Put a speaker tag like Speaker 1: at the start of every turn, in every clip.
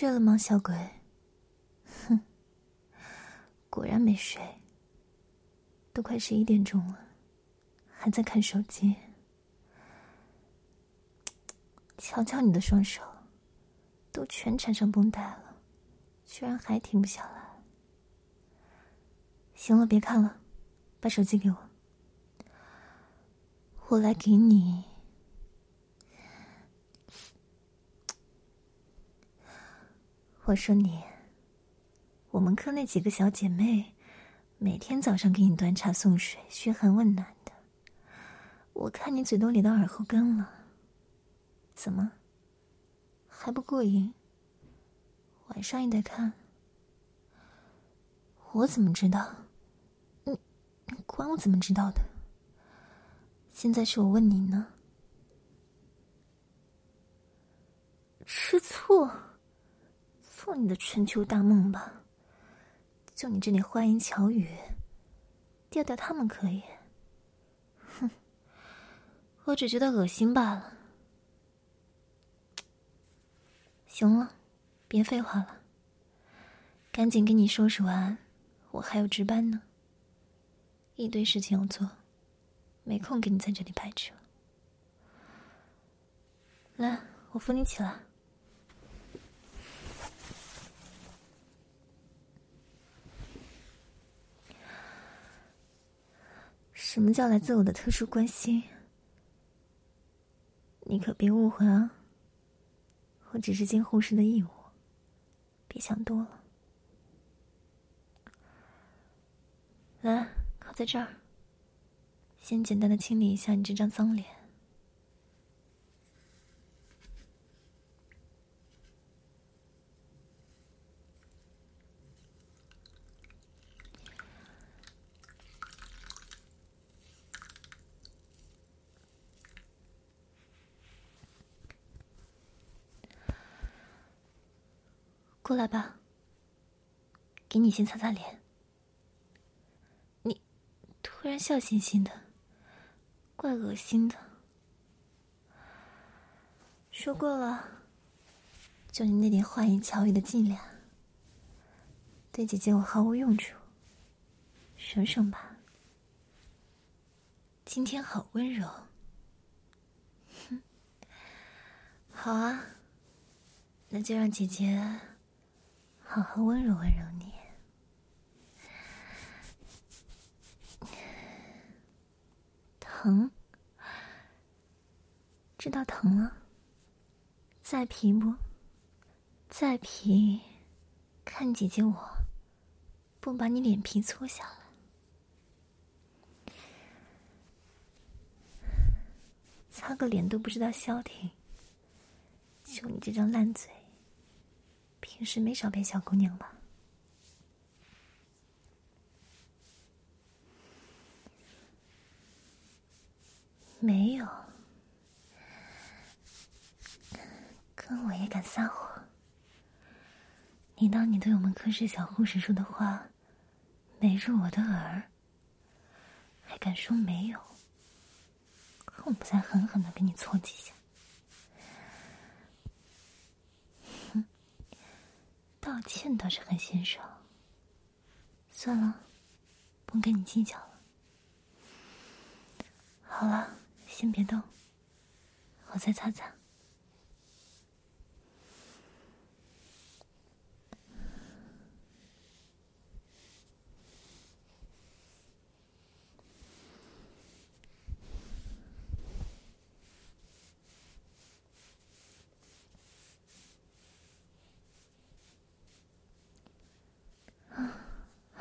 Speaker 1: 睡了吗，小鬼？哼，果然没睡。都快十一点钟了，还在看手机。瞧瞧你的双手，都全缠上绷带了，居然还停不下来。行了，别看了，把手机给我，我来给你。我说你，我们科那几个小姐妹，每天早上给你端茶送水、嘘寒问暖的，我看你嘴都咧到耳后根了。怎么还不过瘾？晚上也得看？我怎么知道？你你管我怎么知道的？现在是我问你呢。吃醋？做你的春秋大梦吧。就你这点花言巧语，调调他们可以。哼，我只觉得恶心罢了。行了，别废话了，赶紧给你收拾完，我还要值班呢。一堆事情要做，没空跟你在这里掰扯。来，我扶你起来。什么叫来自我的特殊关心？你可别误会啊。我只是尽护士的义务，别想多了。来，靠在这儿。先简单的清理一下你这张脏脸。过来吧，给你先擦擦脸。你突然笑嘻嘻的，怪恶心的。说过了，就你那点花言巧语的伎俩，对姐姐我毫无用处。省省吧，今天好温柔。哼，好啊，那就让姐姐。好好温柔温柔你，疼？知道疼了？再皮不？再皮？看姐姐我，不把你脸皮搓下来，擦个脸都不知道消停，就你这张烂嘴。平时没少陪小姑娘吧？没有，跟我也敢撒谎？你当你对我们科室小护士说的话没入我的耳，还敢说没有？我不再狠狠的给你搓几下？道歉倒是很欣赏。算了，不跟你计较了。好了，先别动，我再擦擦。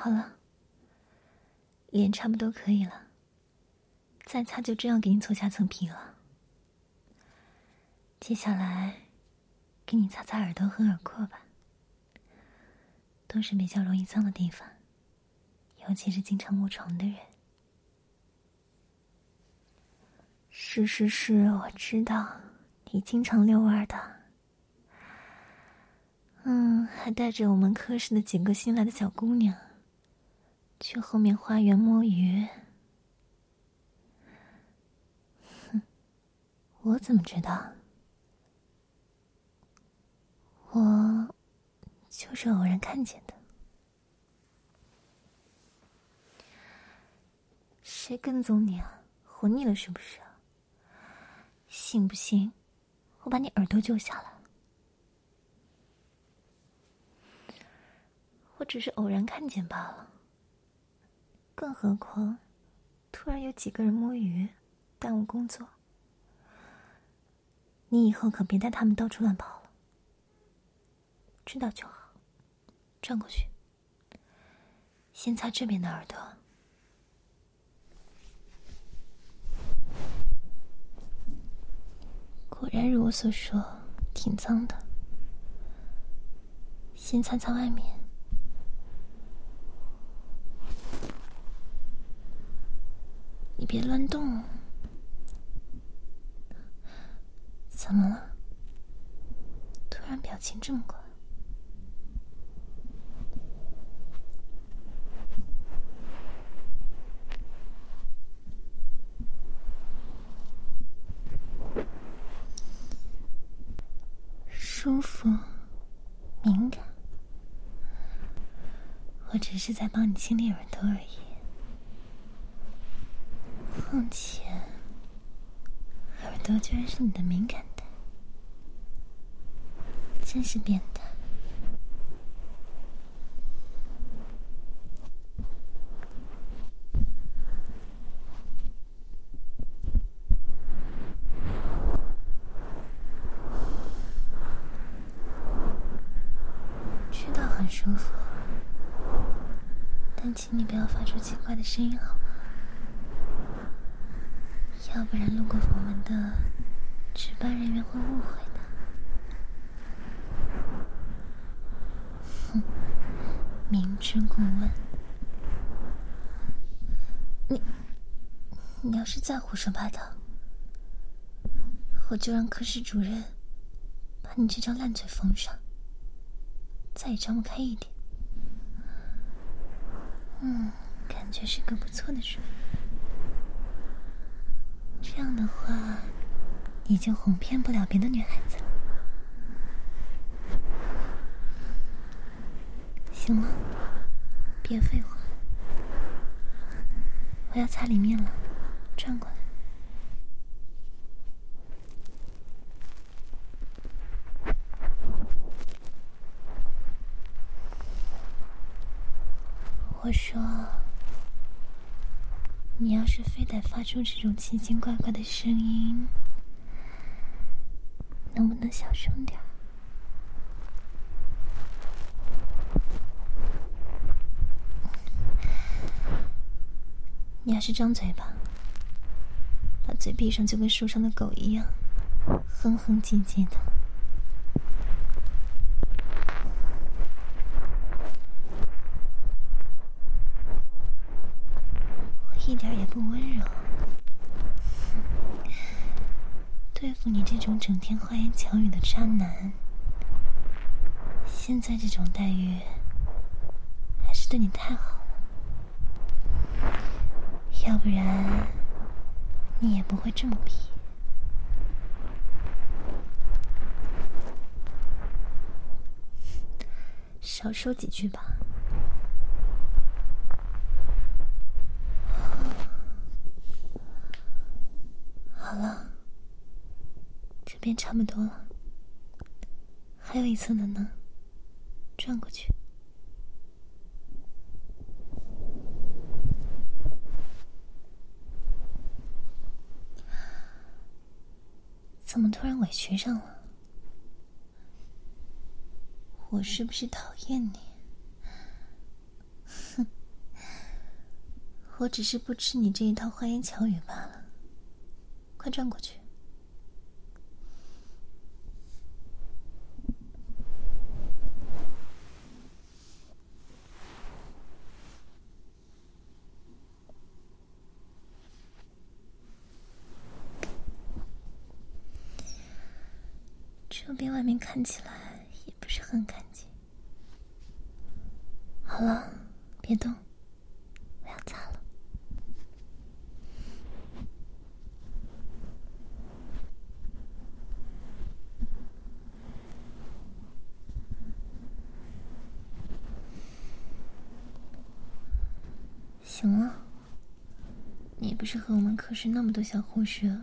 Speaker 1: 好了，脸差不多可以了，再擦就这样给你搓下层皮了。接下来，给你擦擦耳朵和耳廓吧，都是比较容易脏的地方，尤其是经常卧床的人。是是是，我知道你经常遛弯的。嗯，还带着我们科室的几个新来的小姑娘去后面花园摸鱼。哼，我怎么知道？我就是偶然看见的。谁跟踪你啊？活腻了是不是？信不信，我把你耳朵揪下来？我只是偶然看见罢了。更何况，突然有几个人摸鱼，耽误工作。你以后可别带他们到处乱跑了。知道就好。转过去，先擦这边的耳朵。果然如我所说，挺脏的。先擦擦外面。你别乱动。怎么了？突然表情这么怪。舒服，敏感，我只是在帮你清理耳朵而已。况且，耳朵居然是你的敏感带，真是变态。知道很舒服，但请你不要发出奇怪的声音，好吗？要不然路过我们的值班人员会误会的。哼，明知故问。你，你要是再胡说八道，我就让科室主任把你这张烂嘴封上。再也张不开一点。嗯，感觉是个不错的主意。这样的话，你就哄骗不了别的女孩子了。行了，别废话，我要擦里面了，转过来。我说：“你要是非得发出这种奇奇怪怪的声音，能不能小声点？你要是张嘴巴，把嘴闭上，就跟树上的狗一样，哼哼唧唧的。”一点也不温柔，对付你这种整天花言巧语的渣男，现在这种待遇还是对你太好了，要不然你也不会这么皮。少说几句吧。也差不多了，还有一侧的呢，转过去。怎么突然委屈上了？我是不是讨厌你？哼，我只是不吃你这一套花言巧语罢了。快转过去。这边外面看起来也不是很干净。好了，别动，我要擦了。行了，你不是和我们科室那么多小护士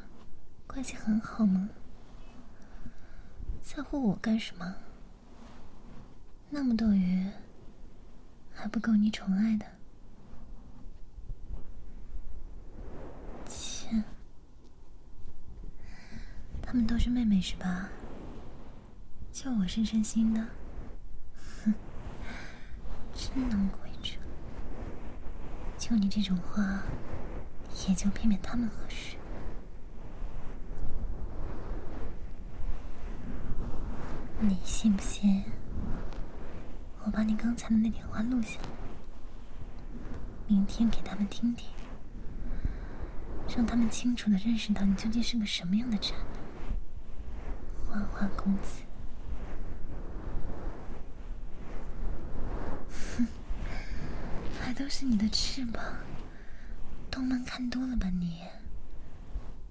Speaker 1: 关系很好吗？在乎我干什么？那么多鱼。还不够你宠爱的？切，他们都是妹妹是吧？就我是真心的，哼，真能鬼扯。就你这种话，也就骗骗他们合适。你信不信？我把你刚才的那点话录下来，明天给他们听听，让他们清楚的认识到你究竟是个什么样的渣男，花花公子。哼，还都是你的翅膀，动漫看多了吧你？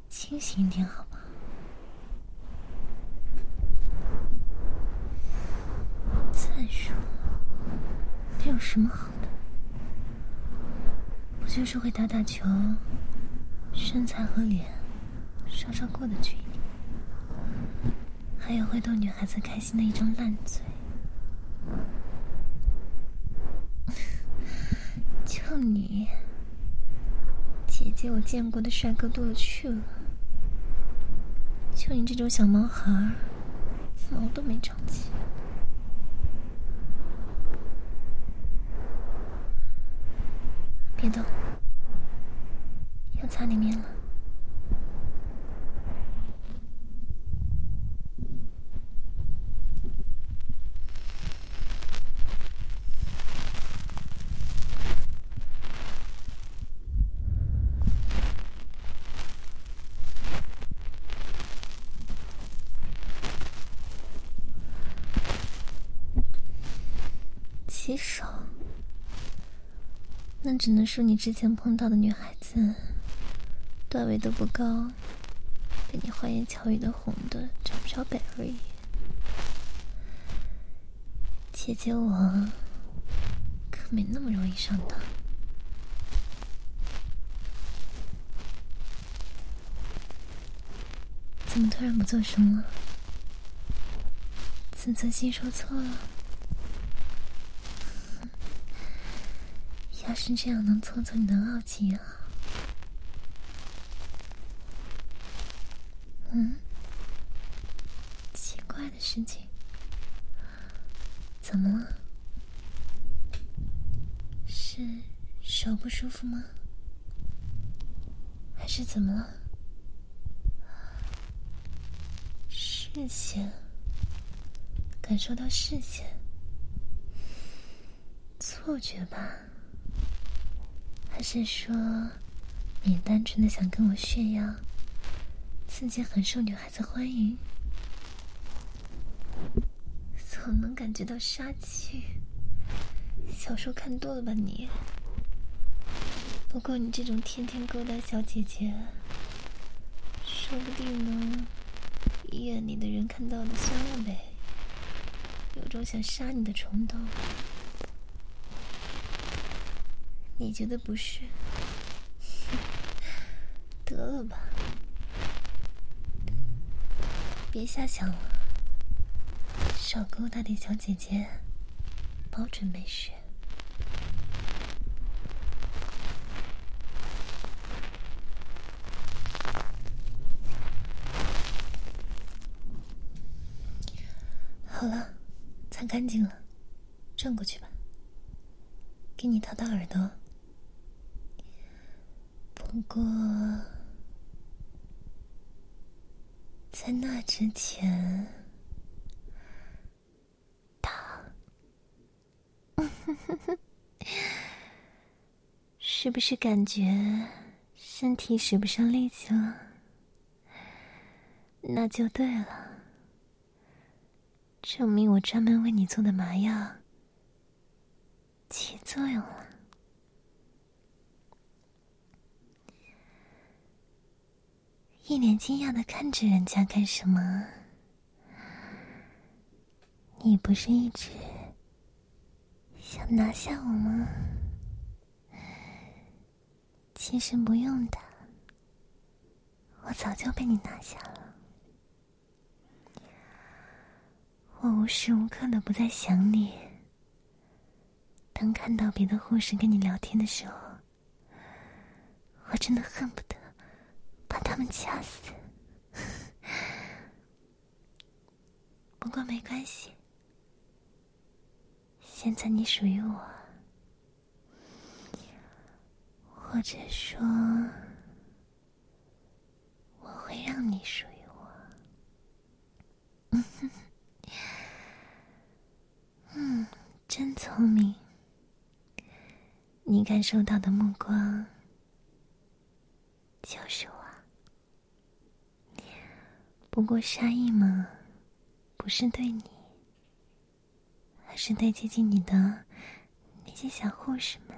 Speaker 1: 清醒一点好吗？再说。这有什么好的？不就是会打打球，身材和脸稍稍过得去一点，还有会逗女孩子开心的一张烂嘴。就你，姐姐我见过的帅哥多了去了，就你这种小毛孩，毛都没长齐。别动，要擦里面了。洗手。那只能说你之前碰到的女孩子，段位都不高，被你花言巧语的哄的找不着北而已。姐姐我可没那么容易上当。怎么突然不作声了？自尊心受挫了？要是这样能挫挫你的傲气啊！嗯，奇怪的事情，怎么了？是手不舒服吗？还是怎么了？视线，感受到视线，错觉吧？还是说，你单纯的想跟我炫耀，自己很受女孩子欢迎，总能感觉到杀气。小说看多了吧你？不过你这种天天勾搭小姐姐，说不定呢，医院里的人看到的酸了呗，有种想杀你的冲动。你觉得不是？得了吧，别瞎想了，少勾搭点小姐姐，保准没事。好了，擦干净了，转过去吧，给你掏掏耳朵。不过，在那之前，他，是不是感觉身体使不上力气了？那就对了，证明我专门为你做的麻药起作用了。一脸惊讶的看着人家干什么？你不是一直想拿下我吗？其实不用的，我早就被你拿下了。我无时无刻的不在想你。当看到别的护士跟你聊天的时候，我真的恨不得把他们掐死。不过没关系，现在你属于我，或者说，我会让你属于我。嗯哼。嗯，真聪明。你感受到的目光就是我。不过杀意嘛，不是对你，而是对接近你的那些小护士们。